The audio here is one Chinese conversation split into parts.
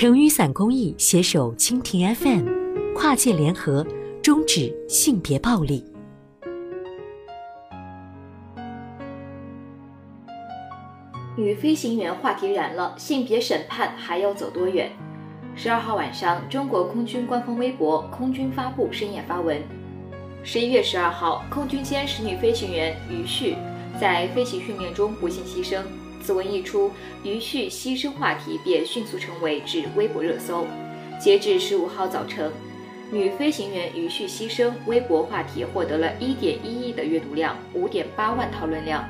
成雨伞公益携手蜻蜓 FM，跨界联合，终止性别暴力。女飞行员话题燃了，性别审判还要走多远？十二号晚上，中国空军官方微博空军发布深夜发文：十一月十二号，空军歼十女飞行员于旭在飞行训练中不幸牺牲。此文一出，于旭牺牲话题便迅速成为至微博热搜。截至十五号早晨，女飞行员于旭牺牲微博话题获得了一点一亿的阅读量，五点八万讨论量。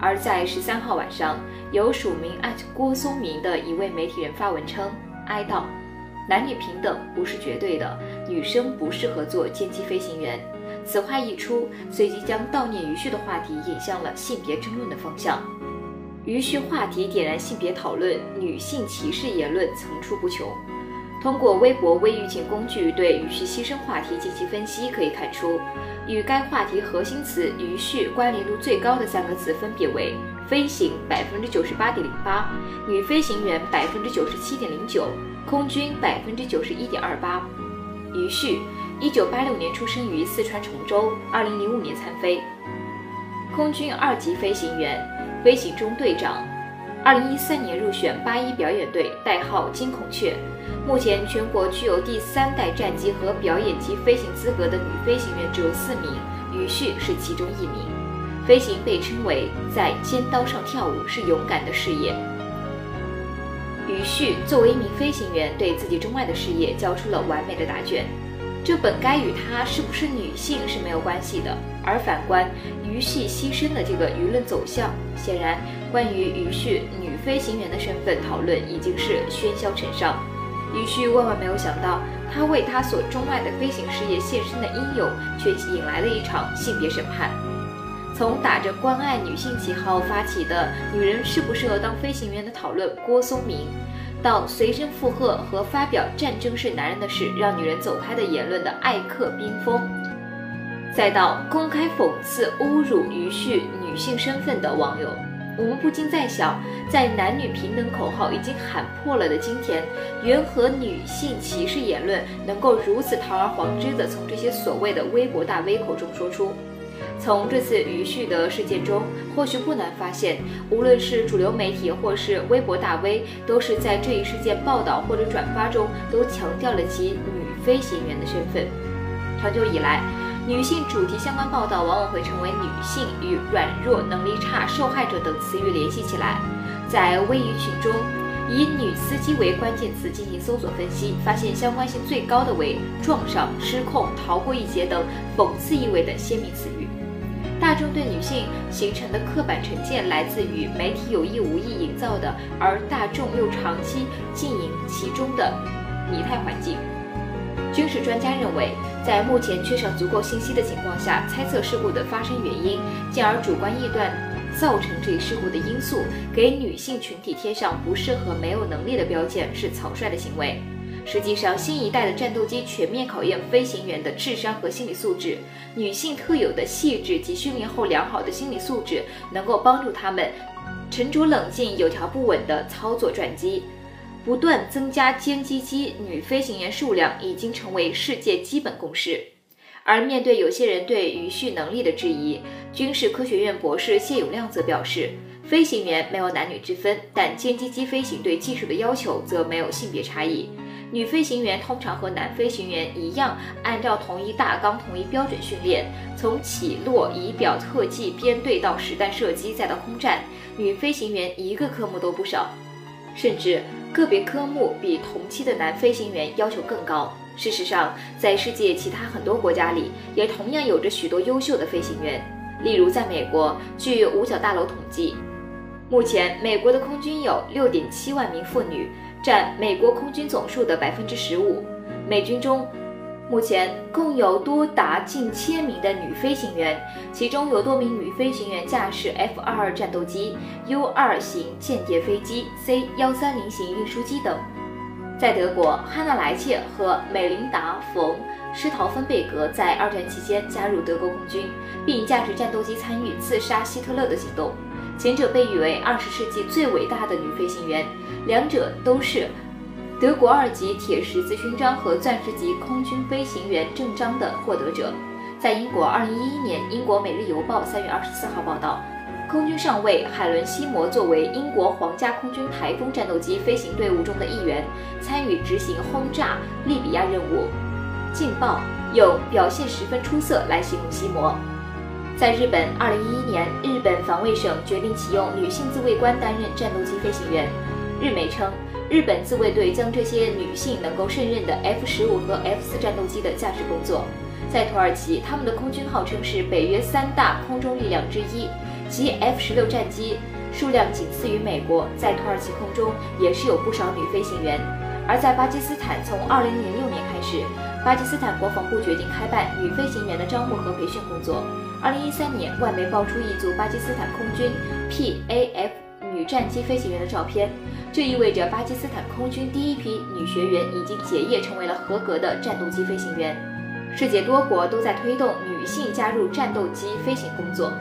而在十三号晚上，有署名郭松明的一位媒体人发文称：“哀悼，男女平等不是绝对的，女生不适合做歼击飞行员。”此话一出，随即将悼念于旭的话题引向了性别争论的方向。余旭话题点燃性别讨论，女性歧视言论层出不穷。通过微博微舆情工具对余旭牺牲话题进行分析，可以看出，与该话题核心词“余旭”关联度最高的三个词分别为：飞行百分之九十八点零八，女飞行员百分之九十七点零九，空军百分之九十一点二八。余旭，一九八六年出生于四川崇州，二零零五年参飞，空军二级飞行员。飞行中队长，二零一三年入选八一表演队，代号金孔雀。目前全国具有第三代战机和表演机飞行资格的女飞行员只有四名，于旭是其中一名。飞行被称为在尖刀上跳舞，是勇敢的事业。于旭作为一名飞行员，对自己钟爱的事业交出了完美的答卷。这本该与她是不是女性是没有关系的，而反观于旭牺牲的这个舆论走向，显然关于于旭女飞行员的身份讨论已经是喧嚣尘上。于旭万万没有想到，她为她所钟爱的飞行事业献身的英勇，却引来了一场性别审判。从打着关爱女性旗号发起的“女人适不适合当飞行员”的讨论，郭松明。到随声附和和发表“战争是男人的事，让女人走开”的言论的艾克冰封，再到公开讽刺、侮辱于旭女性身份的网友，我们不禁在想，在男女平等口号已经喊破了的今天，缘何女性歧视言论能够如此堂而皇之的从这些所谓的微博大 V 口中说出？从这次余旭的事件中，或许不难发现，无论是主流媒体或是微博大 V，都是在这一事件报道或者转发中，都强调了其女飞行员的身份。长久以来，女性主题相关报道往往会成为女性与软弱、能力差、受害者等词语联系起来。在微语群中，以“女司机”为关键词进行搜索分析，发现相关性最高的为撞上、失控、逃过一劫等讽刺意味的鲜明词语。大众对女性形成的刻板成见来自于媒体有意无意营造的，而大众又长期经营其中的拟态环境。军事专家认为，在目前缺少足够信息的情况下，猜测事故的发生原因，进而主观臆断造成这一事故的因素，给女性群体贴上不适合、没有能力的标签，是草率的行为。实际上，新一代的战斗机全面考验飞行员的智商和心理素质。女性特有的细致及训练后良好的心理素质，能够帮助他们沉着冷静、有条不紊地操作战机。不断增加歼击机女飞行员数量，已经成为世界基本共识。而面对有些人对余旭能力的质疑，军事科学院博士谢永亮则表示，飞行员没有男女之分，但歼击机飞行对技术的要求则没有性别差异。女飞行员通常和男飞行员一样，按照同一大纲、同一标准训练。从起落、仪表、特技、编队到实弹射击，再到空战，女飞行员一个科目都不少，甚至个别科目比同期的男飞行员要求更高。事实上，在世界其他很多国家里，也同样有着许多优秀的飞行员。例如，在美国，据五角大楼统计，目前美国的空军有六点七万名妇女。占美国空军总数的百分之十五。美军中，目前共有多达近千名的女飞行员，其中有多名女飞行员驾驶 F 二二战斗机、U 二型间谍飞机、C 幺三零型运输机等。在德国，汉娜莱切和美琳达·冯·施陶芬贝格在二战期间加入德国空军，并驾驶战斗机参与刺杀希特勒的行动。前者被誉为二十世纪最伟大的女飞行员，两者都是德国二级铁十字勋章和钻石级空军飞行员证章的获得者。在英国，2011年，英国《每日邮报》3月24号报道，空军上尉海伦·西摩作为英国皇家空军台风战斗机飞行队伍中的一员，参与执行轰炸利比亚任务。《劲爆》用“表现十分出色”来形容西摩。在日本，2011年，日本防卫省决定启用女性自卫官担任战斗机飞行员。日媒称，日本自卫队将这些女性能够胜任的 F 十五和 F 四战斗机的驾驶工作。在土耳其，他们的空军号称是北约三大空中力量之一，其 F 十六战机数量仅次于美国。在土耳其空中也是有不少女飞行员。而在巴基斯坦，从2006年开始，巴基斯坦国防部决定开办女飞行员的招募和培训工作。2013年，外媒爆出一组巴基斯坦空军 P-A-F 女战机飞行员的照片，这意味着巴基斯坦空军第一批女学员已经结业，成为了合格的战斗机飞行员。世界多国都在推动女性加入战斗机飞行工作。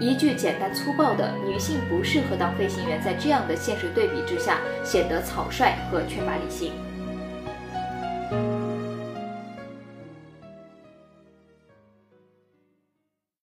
一句简单粗暴的“女性不适合当飞行员”在这样的现实对比之下，显得草率和缺乏理性。